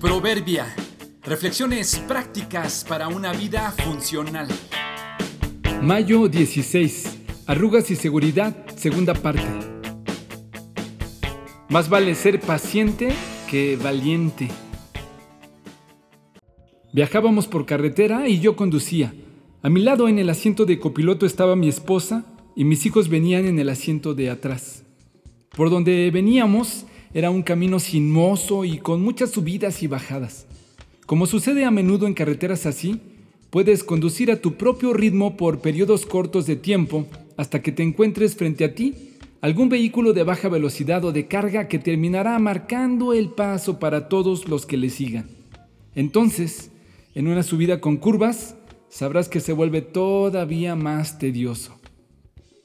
Proverbia. Reflexiones prácticas para una vida funcional. Mayo 16. Arrugas y seguridad, segunda parte. Más vale ser paciente que valiente. Viajábamos por carretera y yo conducía. A mi lado en el asiento de copiloto estaba mi esposa y mis hijos venían en el asiento de atrás. Por donde veníamos era un camino sinuoso y con muchas subidas y bajadas. Como sucede a menudo en carreteras así, puedes conducir a tu propio ritmo por periodos cortos de tiempo hasta que te encuentres frente a ti algún vehículo de baja velocidad o de carga que terminará marcando el paso para todos los que le sigan. Entonces, en una subida con curvas, sabrás que se vuelve todavía más tedioso.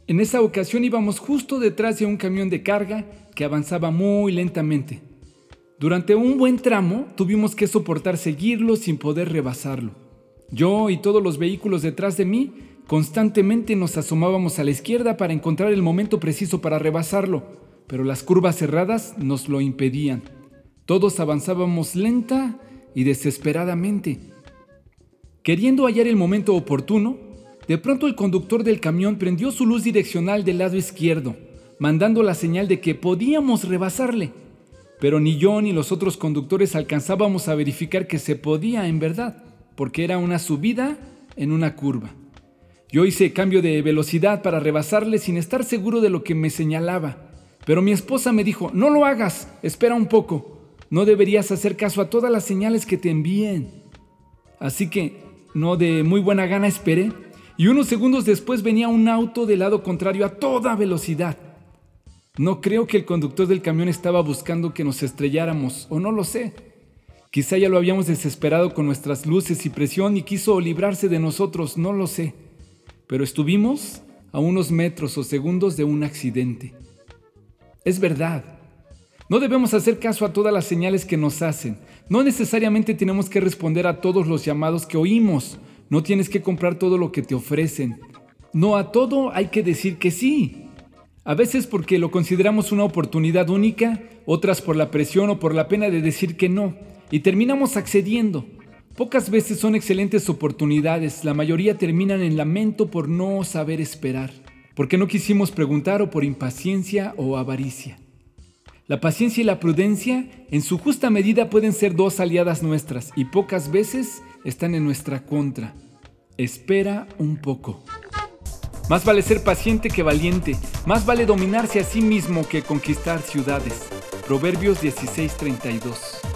En esa ocasión íbamos justo detrás de un camión de carga que avanzaba muy lentamente. Durante un buen tramo tuvimos que soportar seguirlo sin poder rebasarlo. Yo y todos los vehículos detrás de mí constantemente nos asomábamos a la izquierda para encontrar el momento preciso para rebasarlo, pero las curvas cerradas nos lo impedían. Todos avanzábamos lenta y desesperadamente. Queriendo hallar el momento oportuno, de pronto el conductor del camión prendió su luz direccional del lado izquierdo, mandando la señal de que podíamos rebasarle. Pero ni yo ni los otros conductores alcanzábamos a verificar que se podía en verdad, porque era una subida en una curva. Yo hice cambio de velocidad para rebasarle sin estar seguro de lo que me señalaba. Pero mi esposa me dijo, no lo hagas, espera un poco. No deberías hacer caso a todas las señales que te envíen. Así que, no de muy buena gana esperé y unos segundos después venía un auto del lado contrario a toda velocidad. No creo que el conductor del camión estaba buscando que nos estrelláramos, o no lo sé. Quizá ya lo habíamos desesperado con nuestras luces y presión y quiso librarse de nosotros, no lo sé. Pero estuvimos a unos metros o segundos de un accidente. Es verdad. No debemos hacer caso a todas las señales que nos hacen. No necesariamente tenemos que responder a todos los llamados que oímos no tienes que comprar todo lo que te ofrecen. No a todo hay que decir que sí. A veces porque lo consideramos una oportunidad única, otras por la presión o por la pena de decir que no, y terminamos accediendo. Pocas veces son excelentes oportunidades, la mayoría terminan en lamento por no saber esperar, porque no quisimos preguntar o por impaciencia o avaricia. La paciencia y la prudencia en su justa medida pueden ser dos aliadas nuestras y pocas veces están en nuestra contra. Espera un poco. Más vale ser paciente que valiente, más vale dominarse a sí mismo que conquistar ciudades. Proverbios 16:32